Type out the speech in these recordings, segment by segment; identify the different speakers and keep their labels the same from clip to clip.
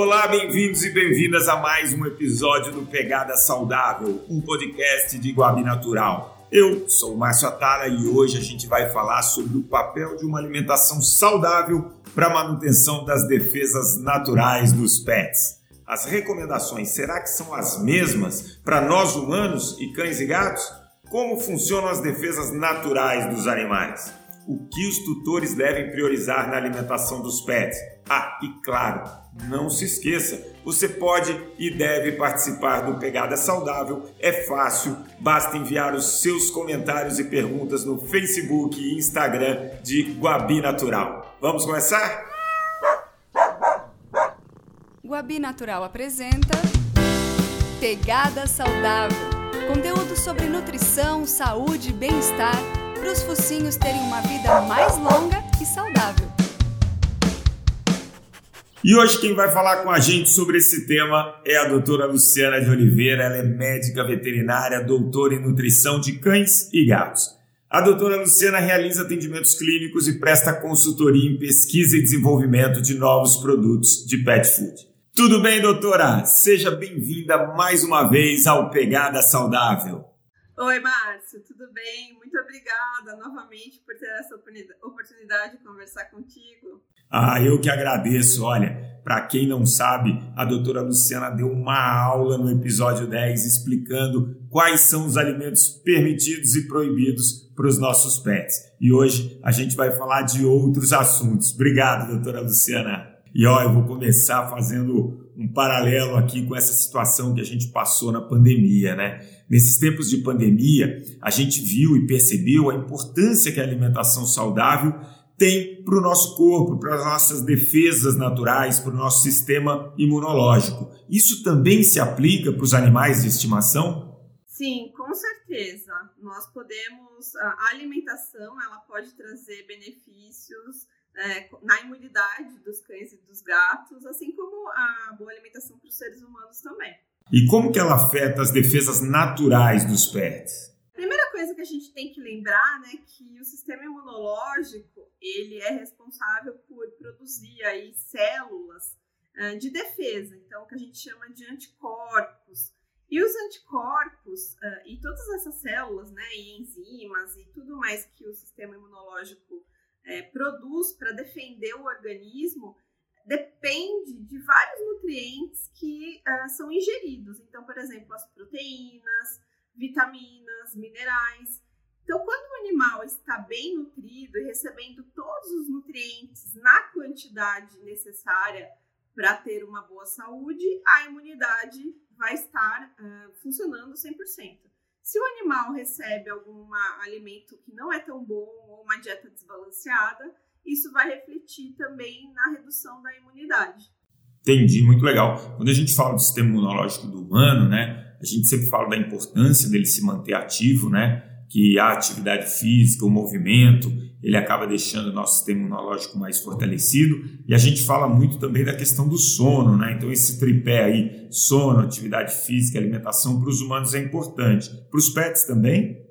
Speaker 1: Olá, bem-vindos e bem-vindas a mais um episódio do Pegada Saudável, um podcast de Guabi Natural. Eu sou o Márcio Atala e hoje a gente vai falar sobre o papel de uma alimentação saudável para a manutenção das defesas naturais dos pets. As recomendações será que são as mesmas para nós humanos e cães e gatos? Como funcionam as defesas naturais dos animais? O que os tutores devem priorizar na alimentação dos pets? Ah, e claro, não se esqueça, você pode e deve participar do Pegada Saudável. É fácil, basta enviar os seus comentários e perguntas no Facebook e Instagram de Guabi Natural. Vamos começar?
Speaker 2: Guabi Natural apresenta Pegada Saudável. Conteúdo sobre nutrição, saúde e bem-estar para os focinhos terem uma vida mais longa e saudável.
Speaker 1: E hoje quem vai falar com a gente sobre esse tema é a doutora Luciana de Oliveira. Ela é médica veterinária, doutora em nutrição de cães e gatos. A doutora Luciana realiza atendimentos clínicos e presta consultoria em pesquisa e desenvolvimento de novos produtos de pet food. Tudo bem, doutora? Seja bem-vinda mais uma vez ao Pegada Saudável.
Speaker 3: Oi, Márcio, tudo bem? Muito obrigada novamente por ter essa oportunidade de conversar contigo.
Speaker 1: Ah, eu que agradeço. Olha, para quem não sabe, a doutora Luciana deu uma aula no episódio 10 explicando quais são os alimentos permitidos e proibidos para os nossos pets. E hoje a gente vai falar de outros assuntos. Obrigado, doutora Luciana. E ó, eu vou começar fazendo um paralelo aqui com essa situação que a gente passou na pandemia, né? Nesses tempos de pandemia, a gente viu e percebeu a importância que a alimentação saudável tem para o nosso corpo, para as nossas defesas naturais, para o nosso sistema imunológico. Isso também se aplica para os animais de estimação?
Speaker 3: Sim, com certeza. Nós podemos, a alimentação, ela pode trazer benefícios é, na imunidade dos cães e dos gatos, assim como a boa alimentação para os seres humanos também.
Speaker 1: E como que ela afeta as defesas naturais dos pets?
Speaker 3: Primeira coisa que a gente tem que lembrar, né, que o sistema imunológico ele é responsável por produzir aí células uh, de defesa, então que a gente chama de anticorpos. E os anticorpos uh, e todas essas células, né, e enzimas e tudo mais que o sistema imunológico é, produz para defender o organismo depende de vários nutrientes que uh, são ingeridos. Então, por exemplo, as proteínas, vitaminas, minerais. Então, quando o animal está bem nutrido e recebendo todos os nutrientes na quantidade necessária para ter uma boa saúde, a imunidade vai estar uh, funcionando 100%. Se o animal recebe algum alimento que não é tão bom ou uma dieta desbalanceada, isso vai refletir também na redução da imunidade.
Speaker 1: Entendi, muito legal. Quando a gente fala do sistema imunológico do humano, né, a gente sempre fala da importância dele se manter ativo, né, que a atividade física, o movimento, ele acaba deixando o nosso sistema imunológico mais fortalecido. E a gente fala muito também da questão do sono, né? Então, esse tripé aí, sono, atividade física, alimentação, para os humanos é importante. Para os pets também?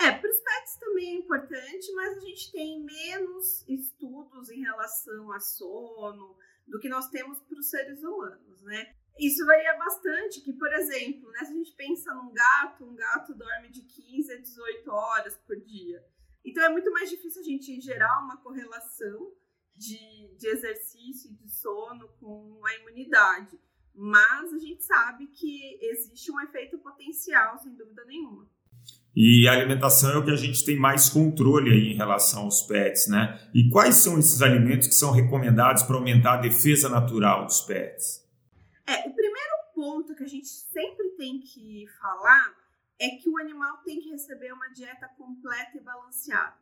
Speaker 3: É, para os pets também é importante, mas a gente tem menos estudos em relação a sono do que nós temos para os seres humanos, né? Isso varia bastante, que, por exemplo, né, se a gente pensa num gato, um gato dorme de 15 a 18 horas por dia. Então é muito mais difícil a gente gerar uma correlação de, de exercício e de sono com a imunidade. Mas a gente sabe que existe um efeito potencial, sem dúvida nenhuma.
Speaker 1: E a alimentação é o que a gente tem mais controle aí em relação aos pets, né? E quais são esses alimentos que são recomendados para aumentar a defesa natural dos pets?
Speaker 3: É, o primeiro ponto que a gente sempre tem que falar é que o animal tem que receber uma dieta completa e balanceada.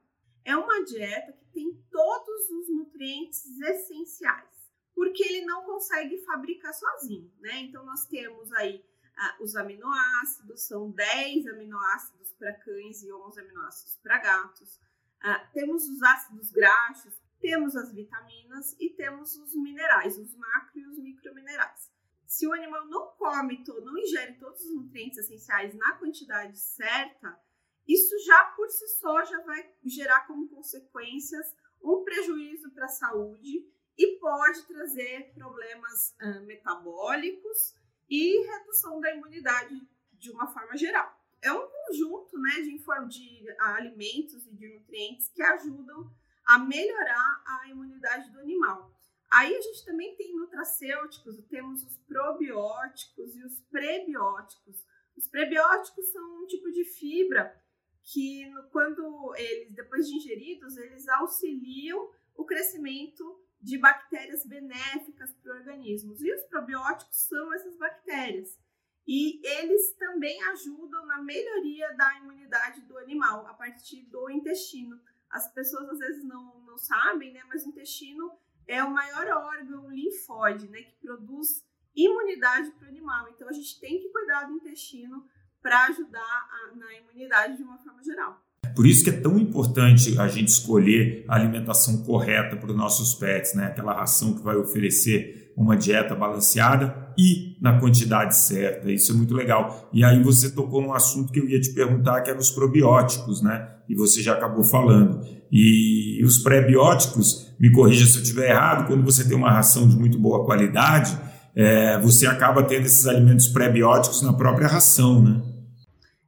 Speaker 3: É uma dieta que tem todos os nutrientes essenciais, porque ele não consegue fabricar sozinho, né? Então nós temos aí ah, os aminoácidos, são 10 aminoácidos para cães e 11 aminoácidos para gatos. Ah, temos os ácidos graxos, temos as vitaminas e temos os minerais, os macro e os microminerais se o animal não come, não ingere todos os nutrientes essenciais na quantidade certa, isso já por si só já vai gerar como consequências um prejuízo para a saúde e pode trazer problemas uh, metabólicos e redução da imunidade de uma forma geral. É um conjunto né, de, de alimentos e de nutrientes que ajudam a melhorar a imunidade do animal. Aí a gente também tem nutracêuticos, temos os probióticos e os prebióticos. Os prebióticos são um tipo de fibra que, quando eles, depois de ingeridos, eles auxiliam o crescimento de bactérias benéficas para o organismo. E os probióticos são essas bactérias. E eles também ajudam na melhoria da imunidade do animal a partir do intestino. As pessoas às vezes não, não sabem, né? Mas o intestino é o maior órgão linfóide, né? Que produz imunidade para o animal. Então a gente tem que cuidar do intestino para ajudar a, na imunidade de uma forma geral.
Speaker 1: Por isso que é tão importante a gente escolher a alimentação correta para os nossos pets, né? Aquela ração que vai oferecer uma dieta balanceada e na quantidade certa. Isso é muito legal. E aí você tocou num assunto que eu ia te perguntar, que eram os probióticos, né? E você já acabou falando. E os pré-bióticos, me corrija se eu estiver errado, quando você tem uma ração de muito boa qualidade, é, você acaba tendo esses alimentos pré-bióticos na própria ração, né?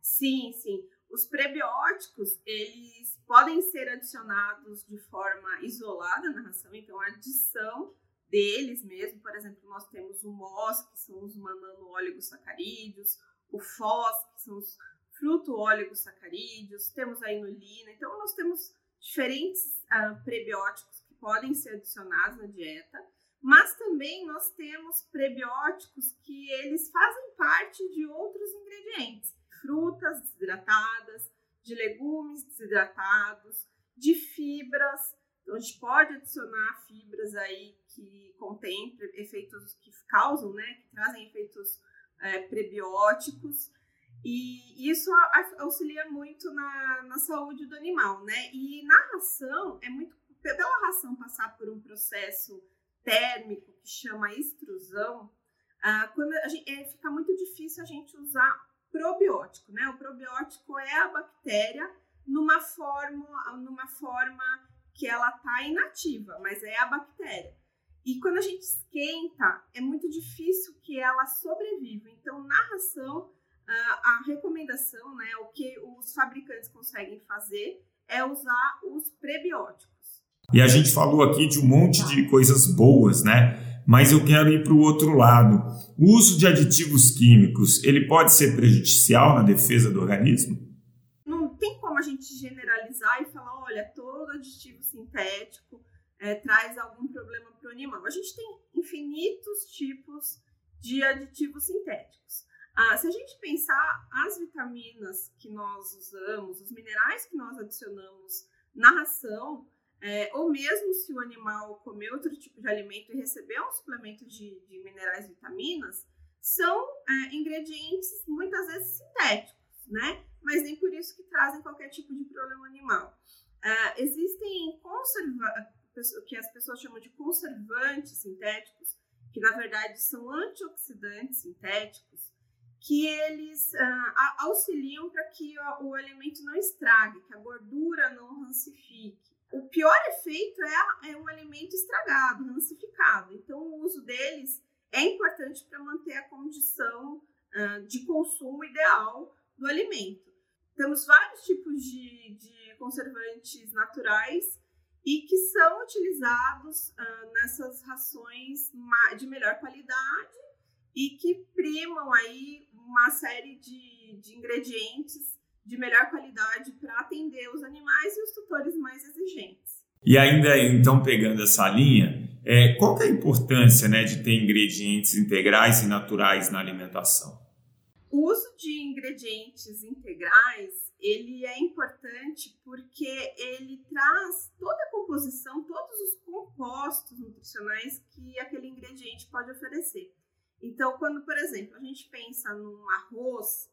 Speaker 3: Sim, sim. Os prebióticos, eles podem ser adicionados de forma isolada na ração, então a adição deles mesmo, por exemplo, nós temos o MOS, que são os manano-oligosacarídeos, o FOS, que são os fruto-oligosacarídeos, temos a inulina, então nós temos diferentes uh, prebióticos podem ser adicionados na dieta, mas também nós temos prebióticos que eles fazem parte de outros ingredientes frutas desidratadas, de legumes desidratados, de fibras. Então, a gente pode adicionar fibras aí que contêm efeitos que causam, né, que trazem efeitos é, prebióticos. E isso auxilia muito na, na saúde do animal, né? E na ração, é muito. Pela ração passar por um processo térmico que chama extrusão, ah, quando gente, é, fica muito difícil a gente usar probiótico, né? O probiótico é a bactéria numa forma, numa forma que ela tá inativa, mas é a bactéria. E quando a gente esquenta, é muito difícil que ela sobreviva. Então, na ração, a recomendação, né, o que os fabricantes conseguem fazer é usar os prebióticos.
Speaker 1: E a gente falou aqui de um monte de coisas boas, né? mas eu quero ir para o outro lado. O uso de aditivos químicos, ele pode ser prejudicial na defesa do organismo?
Speaker 3: Não tem como a gente generalizar e falar, olha, todo aditivo sintético é, traz algum problema para o animal. A gente tem infinitos tipos de aditivos sintéticos. Ah, se a gente pensar as vitaminas que nós usamos, os minerais que nós adicionamos na ração, é, ou mesmo se o animal comer outro tipo de alimento e receber um suplemento de, de minerais e vitaminas, são é, ingredientes muitas vezes sintéticos, né? Mas nem por isso que trazem qualquer tipo de problema animal. É, existem conserva que as pessoas chamam de conservantes sintéticos, que na verdade são antioxidantes sintéticos, que eles uh, auxiliam para que o, o, alimento não estrague, que a gordura não rancifique. O pior efeito é, é um alimento estragado, rancificado. Então, o uso deles é importante para manter a condição uh, de consumo ideal do alimento. Temos vários tipos de, de conservantes naturais e que são utilizados uh, nessas rações de melhor qualidade e que primam aí uma série de, de ingredientes de melhor qualidade para atender os animais e os tutores mais exigentes.
Speaker 1: E ainda então pegando essa linha, é, qual é a importância né, de ter ingredientes integrais e naturais na alimentação?
Speaker 3: O uso de ingredientes integrais ele é importante porque ele traz toda a composição, todos os compostos nutricionais que aquele ingrediente pode oferecer. Então, quando, por exemplo, a gente pensa num arroz,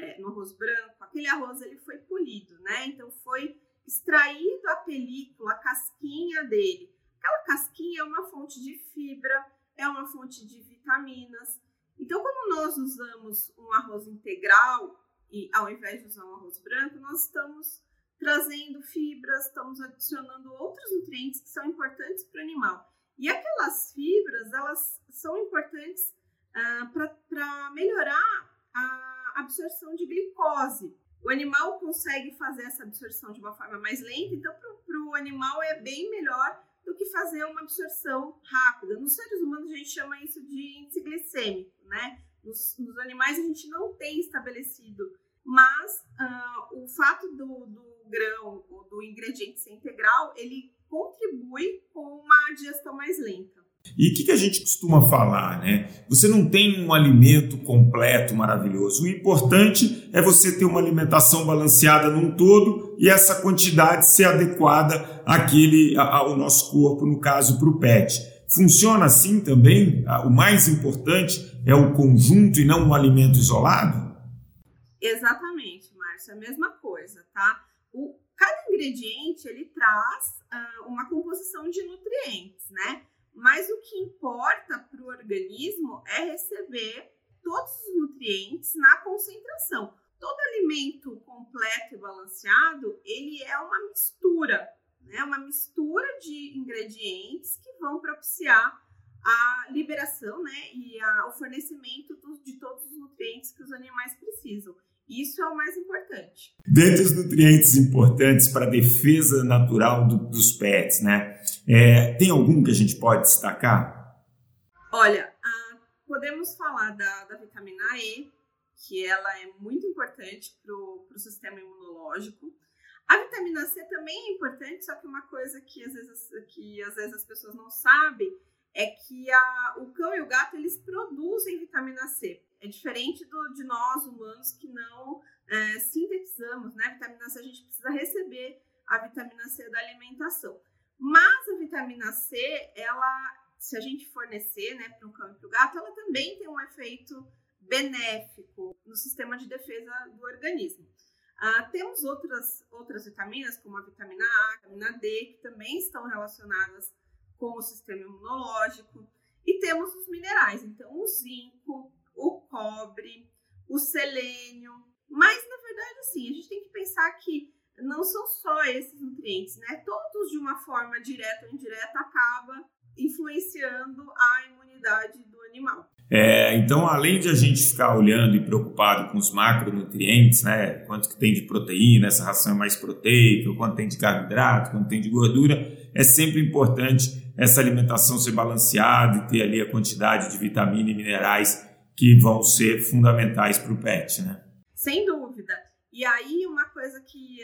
Speaker 3: é, no arroz branco, aquele arroz ele foi polido, né? Então foi extraído a película, a casquinha dele. Aquela casquinha é uma fonte de fibra, é uma fonte de vitaminas. Então, quando nós usamos um arroz integral e ao invés de usar um arroz branco, nós estamos trazendo fibras, estamos adicionando outros nutrientes que são importantes para o animal. E aquelas fibras, elas são importantes ah, para melhorar a absorção de glicose. O animal consegue fazer essa absorção de uma forma mais lenta, então para o animal é bem melhor do que fazer uma absorção rápida. Nos seres humanos a gente chama isso de índice glicêmico, né? Nos, nos animais a gente não tem estabelecido, mas uh, o fato do, do grão ou do ingrediente ser integral, ele contribui com uma digestão mais lenta.
Speaker 1: E o que, que, a gente costuma falar, né? Você não tem um alimento completo, maravilhoso. O importante é você ter uma alimentação balanceada num todo e essa quantidade ser adequada àquele, ao nosso corpo, no caso, para o PET. Funciona assim também? O mais importante é o conjunto e não um alimento isolado?
Speaker 3: Exatamente, Márcio. A mesma coisa, tá? O, cada ingrediente, ele traz uh, uma composição de nutrientes, né? Mas o que importa para o organismo é receber todos os nutrientes na concentração. Todo alimento completo e balanceado, ele é uma mistura, né? Uma mistura de ingredientes que vão propiciar a liberação, né, e a, o fornecimento do, de todos os nutrientes que os animais precisam. Isso é o mais importante.
Speaker 1: Dentre os nutrientes importantes para a defesa natural do, dos pets, né? É, tem algum que a gente pode destacar?
Speaker 3: Olha, podemos falar da, da, vitamina E, que ela é muito importante para o sistema imunológico. A vitamina C também é importante, só que uma coisa que às vezes, que, às vezes as pessoas não sabem é que a, o cão e o gato eles produzem vitamina C. É diferente do, de nós humanos que não é, sintetizamos, né? Vitamina C a gente precisa receber a vitamina C da alimentação. Mas a vitamina C, ela, se a gente fornecer, né, para o cão e para o gato, ela também tem um efeito benéfico no sistema de defesa do organismo. Ah, temos outras, outras vitaminas, como a vitamina A, a vitamina D, que também estão relacionadas com o sistema imunológico. E temos os minerais, então o zinco, o cobre, o selênio. Mas, na verdade, assim, a gente tem que pensar que não são só esses nutrientes, né? Todos, de uma forma direta ou indireta, acaba influenciando a imunidade do animal.
Speaker 1: É, então, além de a gente ficar olhando e preocupado com os macronutrientes, né, quanto que tem de proteína, essa ração é mais proteica, quanto tem de carboidrato, quanto tem de gordura, é sempre importante essa alimentação ser balanceada e ter ali a quantidade de vitamina e minerais que vão ser fundamentais para o pet, né?
Speaker 3: Sem dúvida. E aí, uma coisa que,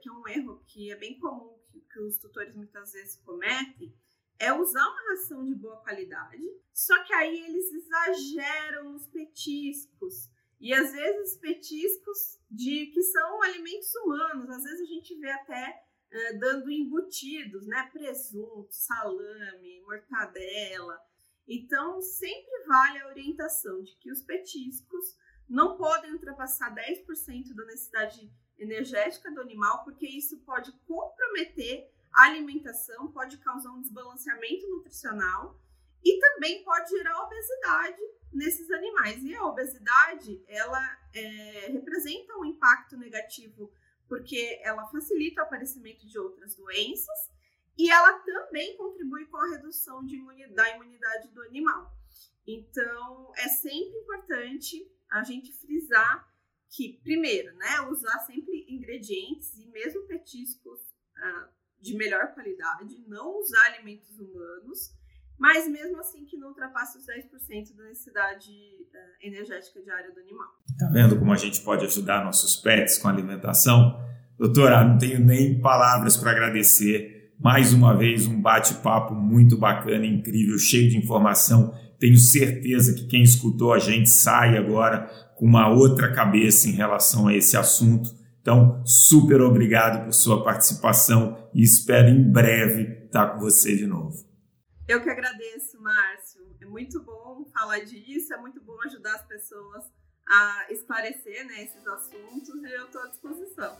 Speaker 3: que é um erro que é bem comum que, que os tutores muitas vezes cometem é usar uma ração de boa qualidade, só que aí eles exageram nos petiscos. E às vezes petiscos de que são alimentos humanos, às vezes a gente vê até uh, dando embutidos, né? Presunto, salame, mortadela. Então, sempre vale a orientação de que os petiscos não podem ultrapassar 10% da necessidade energética do animal, porque isso pode comprometer a alimentação, pode causar um desbalanceamento nutricional e também pode gerar obesidade nesses animais. E a obesidade, ela é, representa um impacto negativo porque ela facilita o aparecimento de outras doenças e ela também contribui com a redução imunidade, da imunidade do animal. Então, é sempre importante a gente frisar que, primeiro, né, usar sempre ingredientes e mesmo petiscos ah, de melhor qualidade, não usar alimentos humanos, mas mesmo assim que não ultrapasse os 10% da necessidade uh, energética diária do animal.
Speaker 1: Tá vendo como a gente pode ajudar nossos pets com alimentação? Doutora, não tenho nem palavras para agradecer mais uma vez, um bate-papo muito bacana, incrível, cheio de informação. Tenho certeza que quem escutou a gente sai agora com uma outra cabeça em relação a esse assunto. Então, super obrigado por sua participação e espero em breve estar com você de novo.
Speaker 3: Eu que agradeço, Márcio. É muito bom falar disso, é muito bom ajudar as pessoas a esclarecer né, esses assuntos e eu estou à disposição.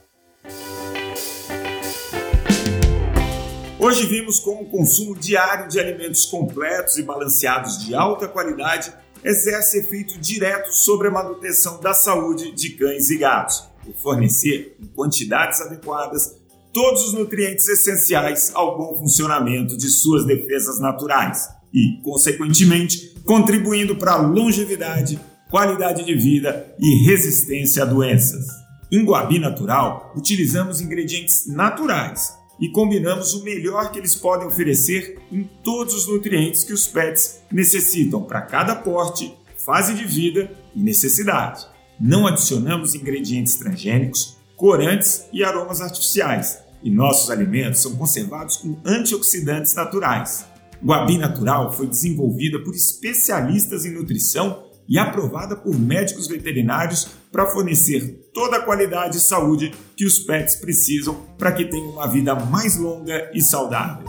Speaker 1: Hoje vimos como o consumo diário de alimentos completos e balanceados de alta qualidade exerce efeito direto sobre a manutenção da saúde de cães e gatos, por fornecer, em quantidades adequadas, todos os nutrientes essenciais ao bom funcionamento de suas defesas naturais e, consequentemente, contribuindo para a longevidade, qualidade de vida e resistência a doenças. Em Guabi Natural, utilizamos ingredientes naturais e combinamos o melhor que eles podem oferecer em todos os nutrientes que os pets necessitam para cada porte, fase de vida e necessidade. Não adicionamos ingredientes transgênicos, corantes e aromas artificiais, e nossos alimentos são conservados com antioxidantes naturais. Guabi Natural foi desenvolvida por especialistas em nutrição e aprovada por médicos veterinários para fornecer toda a qualidade e saúde que os pets precisam para que tenham uma vida mais longa e saudável.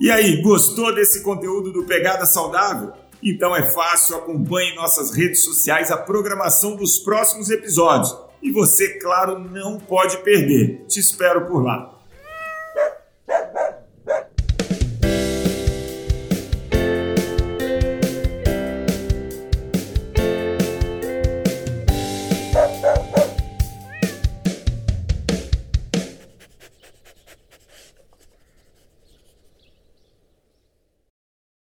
Speaker 1: E aí, gostou desse conteúdo do Pegada Saudável? Então é fácil, acompanhe em nossas redes sociais a programação dos próximos episódios. E você, claro, não pode perder. Te espero por lá.